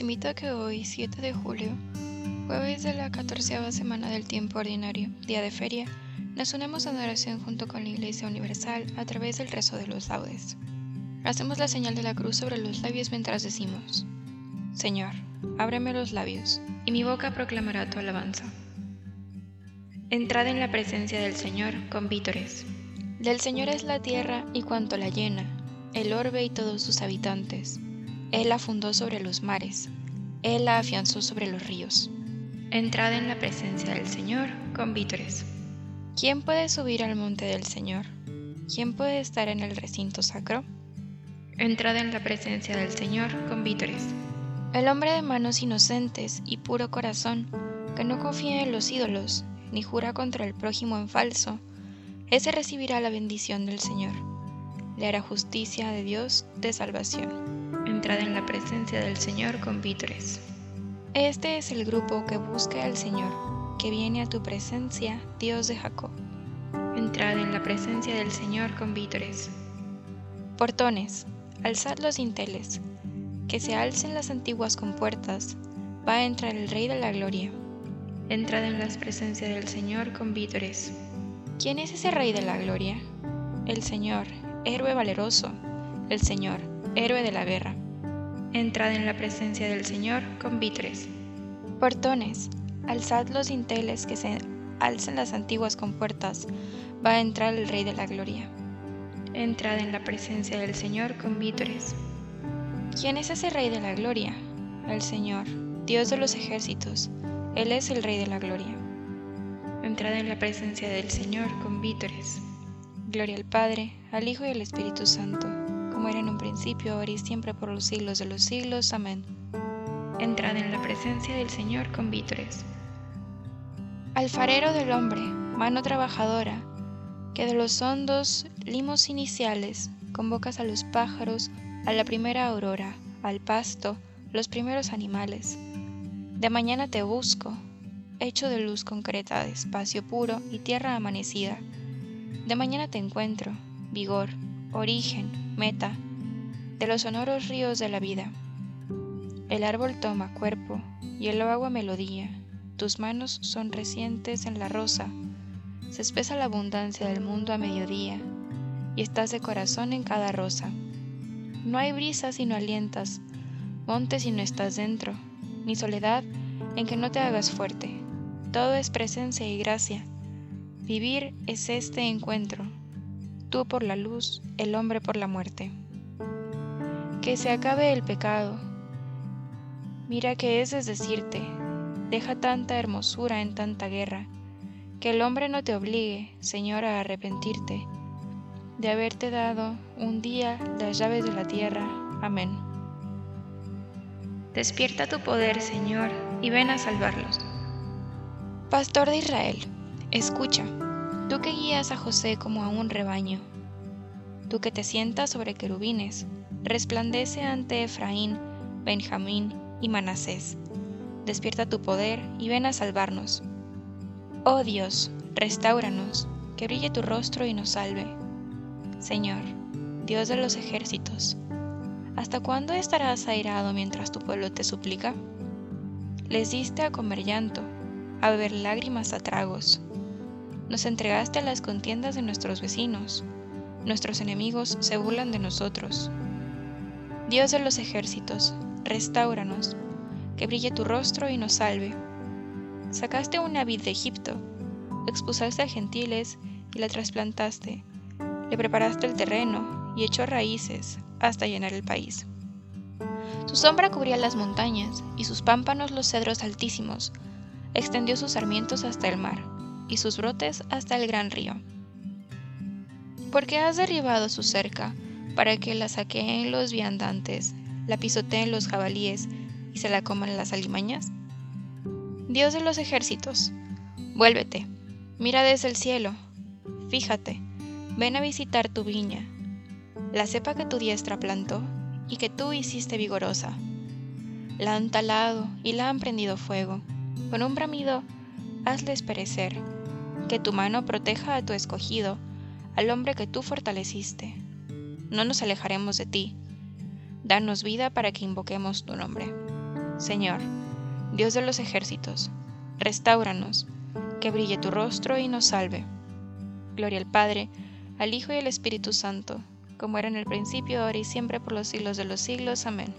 Invito a que hoy, 7 de julio, jueves de la catorceava semana del tiempo ordinario, día de feria, nos unamos en oración junto con la Iglesia Universal a través del rezo de los laudes. Hacemos la señal de la cruz sobre los labios mientras decimos, Señor, ábreme los labios, y mi boca proclamará tu alabanza. Entrad en la presencia del Señor con vítores. Del Señor es la tierra y cuanto la llena, el orbe y todos sus habitantes. Él la fundó sobre los mares, Él la afianzó sobre los ríos. Entrad en la presencia del Señor con vítores. ¿Quién puede subir al monte del Señor? ¿Quién puede estar en el recinto sacro? Entrad en la presencia del Señor con vítores. El hombre de manos inocentes y puro corazón, que no confía en los ídolos, ni jura contra el prójimo en falso, ese recibirá la bendición del Señor. Le hará justicia de Dios de salvación entrad en la presencia del Señor con vítores. Este es el grupo que busca al Señor, que viene a tu presencia, Dios de Jacob. Entrad en la presencia del Señor con vítores. Portones, alzad los dinteles, que se alcen las antiguas compuertas, va a entrar el Rey de la Gloria. Entrad en la presencia del Señor con vítores. ¿Quién es ese Rey de la Gloria? El Señor, héroe valeroso, el Señor, héroe de la guerra. Entrad en la presencia del Señor con vítores. Portones, alzad los dinteles que se alcen las antiguas compuertas, va a entrar el Rey de la Gloria. Entrad en la presencia del Señor con vítores. ¿Quién es ese Rey de la Gloria? El Señor, Dios de los ejércitos, Él es el Rey de la Gloria. Entrad en la presencia del Señor con vítores. Gloria al Padre, al Hijo y al Espíritu Santo como era en un principio, ahora y siempre por los siglos de los siglos. Amén. Entrad en la presencia del Señor con vítores. Alfarero del hombre, mano trabajadora, que de los hondos limos iniciales convocas a los pájaros a la primera aurora, al pasto, los primeros animales. De mañana te busco, hecho de luz concreta, de espacio puro y tierra amanecida. De mañana te encuentro, vigor, origen, meta, de los sonoros ríos de la vida. El árbol toma cuerpo y el agua melodía, tus manos son recientes en la rosa, se espesa la abundancia del mundo a mediodía, y estás de corazón en cada rosa. No hay brisa si no alientas, monte si no estás dentro, ni soledad en que no te hagas fuerte. Todo es presencia y gracia. Vivir es este encuentro, tú por la luz, el hombre por la muerte. Que se acabe el pecado. Mira que es es decirte, deja tanta hermosura en tanta guerra, que el hombre no te obligue, Señor, a arrepentirte de haberte dado un día las llaves de la tierra. Amén. Despierta tu poder, Señor, y ven a salvarlos. Pastor de Israel, escucha tú que guías a José como a un rebaño, tú que te sientas sobre querubines, resplandece ante Efraín, Benjamín y Manasés. despierta tu poder y ven a salvarnos. Oh Dios, restauranos, que brille tu rostro y nos salve. Señor, Dios de los ejércitos, ¿hasta cuándo estarás airado mientras tu pueblo te suplica? Les diste a comer llanto, a beber lágrimas a tragos. Nos entregaste a las contiendas de nuestros vecinos. Nuestros enemigos se burlan de nosotros. Dios de los ejércitos, restauranos, que brille tu rostro y nos salve. Sacaste una vid de Egipto, expulsaste a gentiles y la trasplantaste, le preparaste el terreno y echó raíces hasta llenar el país. Su sombra cubría las montañas y sus pámpanos los cedros altísimos, extendió sus sarmientos hasta el mar y sus brotes hasta el gran río. Porque has derribado su cerca para que la saqueen los viandantes, la pisoteen los jabalíes y se la coman las alimañas? Dios de los ejércitos, vuélvete, mira desde el cielo, fíjate, ven a visitar tu viña, la cepa que tu diestra plantó y que tú hiciste vigorosa. La han talado y la han prendido fuego, con un bramido hazles perecer, que tu mano proteja a tu escogido, al hombre que tú fortaleciste. No nos alejaremos de ti. Danos vida para que invoquemos tu nombre. Señor, Dios de los ejércitos, restauranos, que brille tu rostro y nos salve. Gloria al Padre, al Hijo y al Espíritu Santo, como era en el principio, ahora y siempre, por los siglos de los siglos. Amén.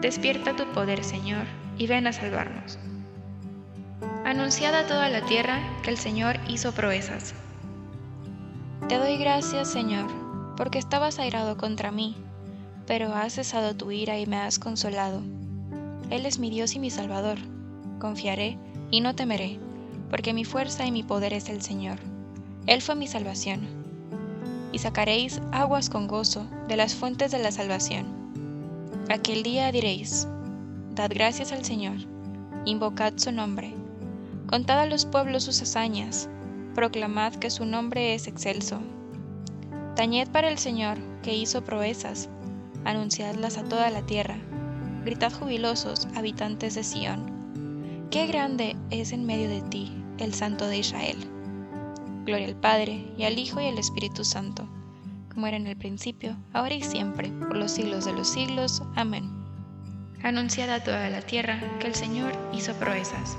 Despierta tu poder, Señor, y ven a salvarnos. Anunciad a toda la tierra que el Señor hizo proezas. Te doy gracias, Señor, porque estabas airado contra mí, pero has cesado tu ira y me has consolado. Él es mi Dios y mi Salvador. Confiaré y no temeré, porque mi fuerza y mi poder es el Señor. Él fue mi salvación. Y sacaréis aguas con gozo de las fuentes de la salvación. Aquel día diréis, Dad gracias al Señor, invocad su nombre, contad a los pueblos sus hazañas, proclamad que su nombre es excelso. Tañed para el Señor, que hizo proezas, anunciadlas a toda la tierra Gritad jubilosos, habitantes de Sión. Qué grande es en medio de ti el Santo de Israel. Gloria al Padre, y al Hijo, y al Espíritu Santo, como era en el principio, ahora y siempre, por los siglos de los siglos. Amén. Anunciad a toda la tierra que el Señor hizo proezas.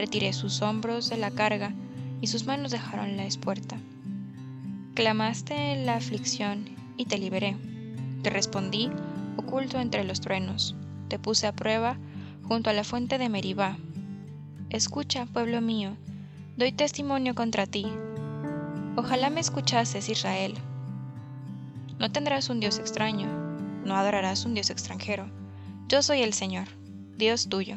Retiré sus hombros de la carga y sus manos dejaron la espuerta. Clamaste en la aflicción y te liberé. Te respondí oculto entre los truenos. Te puse a prueba junto a la fuente de Meribá. Escucha, pueblo mío, doy testimonio contra ti. Ojalá me escuchases, Israel. No tendrás un Dios extraño, no adorarás un Dios extranjero. Yo soy el Señor, Dios tuyo,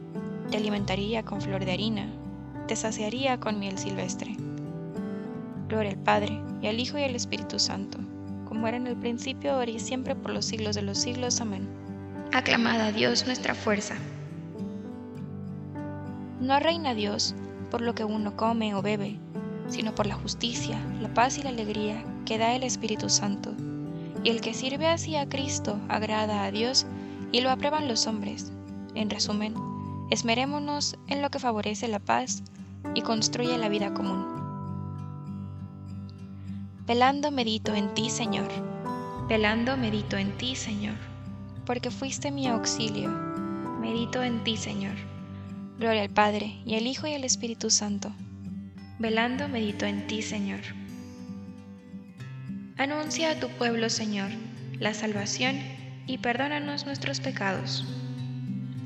Te alimentaría con flor de harina, te saciaría con miel silvestre. Gloria al Padre, y al Hijo y al Espíritu Santo como era en el principio, ahora y siempre, por los siglos de los siglos. Amén. Aclamada a Dios nuestra fuerza. No reina Dios por lo que uno come o bebe, sino por la justicia, la paz y la alegría que da el Espíritu Santo. Y el que sirve así a Cristo agrada a Dios y lo aprueban los hombres. En resumen, esmerémonos en lo que favorece la paz y construye la vida común. Velando medito en ti, Señor. Velando medito en ti, Señor. Porque fuiste mi auxilio. Medito en ti, Señor. Gloria al Padre, y al Hijo y al Espíritu Santo. Velando medito en ti, Señor. Anuncia a tu pueblo, Señor, la salvación y perdónanos nuestros pecados.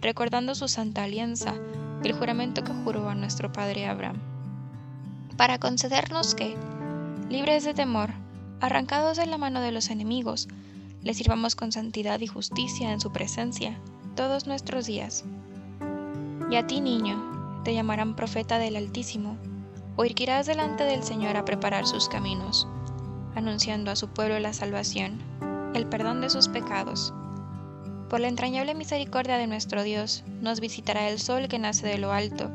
recordando su santa alianza el juramento que juró a nuestro padre Abraham, para concedernos que, libres de temor, arrancados de la mano de los enemigos, le sirvamos con santidad y justicia en su presencia todos nuestros días. Y a ti, niño, te llamarán profeta del Altísimo, o irás delante del Señor a preparar sus caminos, anunciando a su pueblo la salvación, el perdón de sus pecados por la entrañable misericordia de nuestro Dios, nos visitará el sol que nace de lo alto,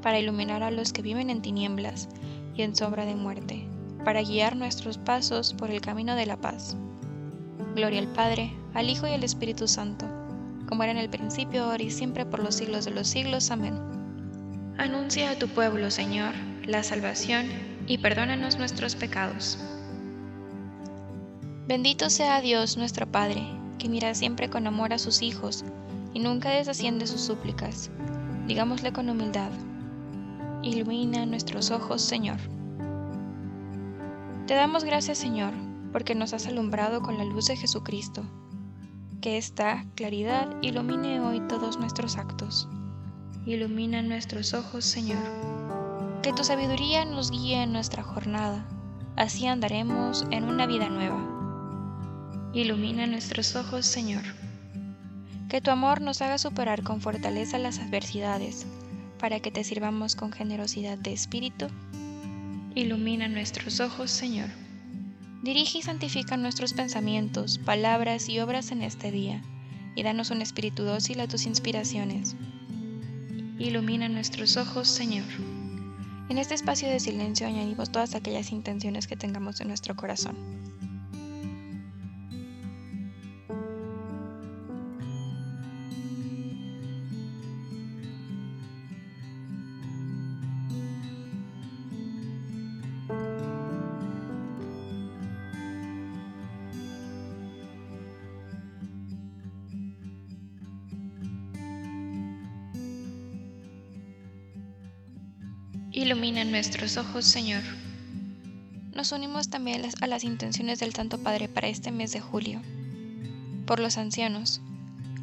para iluminar a los que viven en tinieblas y en sombra de muerte, para guiar nuestros pasos por el camino de la paz. Gloria al Padre, al Hijo y al Espíritu Santo, como era en el principio, ahora y siempre, por los siglos de los siglos. Amén. Anuncia a tu pueblo, Señor, la salvación y perdónanos nuestros pecados. Bendito sea Dios nuestro Padre que mira siempre con amor a sus hijos y nunca desasciende sus súplicas. Digámosle con humildad, ilumina nuestros ojos, Señor. Te damos gracias, Señor, porque nos has alumbrado con la luz de Jesucristo. Que esta claridad ilumine hoy todos nuestros actos. Ilumina nuestros ojos, Señor. Que tu sabiduría nos guíe en nuestra jornada. Así andaremos en una vida nueva. Ilumina nuestros ojos, Señor. Que tu amor nos haga superar con fortaleza las adversidades, para que te sirvamos con generosidad de espíritu. Ilumina nuestros ojos, Señor. Dirige y santifica nuestros pensamientos, palabras y obras en este día, y danos un espíritu dócil a tus inspiraciones. Ilumina nuestros ojos, Señor. En este espacio de silencio añadimos todas aquellas intenciones que tengamos en nuestro corazón. Ilumina nuestros ojos, Señor. Nos unimos también a las intenciones del Santo Padre para este mes de julio. Por los ancianos.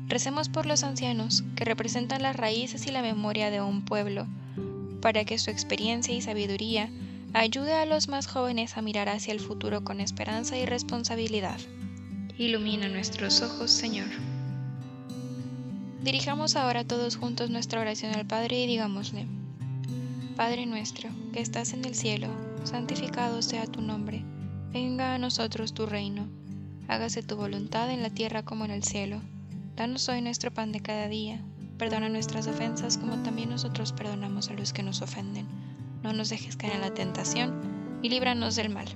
Recemos por los ancianos, que representan las raíces y la memoria de un pueblo, para que su experiencia y sabiduría ayude a los más jóvenes a mirar hacia el futuro con esperanza y responsabilidad. Ilumina nuestros ojos, Señor. Dirijamos ahora todos juntos nuestra oración al Padre y digámosle, Padre nuestro, que estás en el cielo, santificado sea tu nombre, venga a nosotros tu reino, hágase tu voluntad en la tierra como en el cielo. Danos hoy nuestro pan de cada día, perdona nuestras ofensas como también nosotros perdonamos a los que nos ofenden. No nos dejes caer en la tentación y líbranos del mal.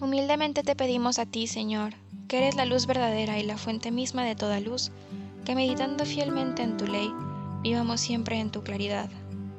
Humildemente te pedimos a ti, Señor, que eres la luz verdadera y la fuente misma de toda luz, que meditando fielmente en tu ley, vivamos siempre en tu claridad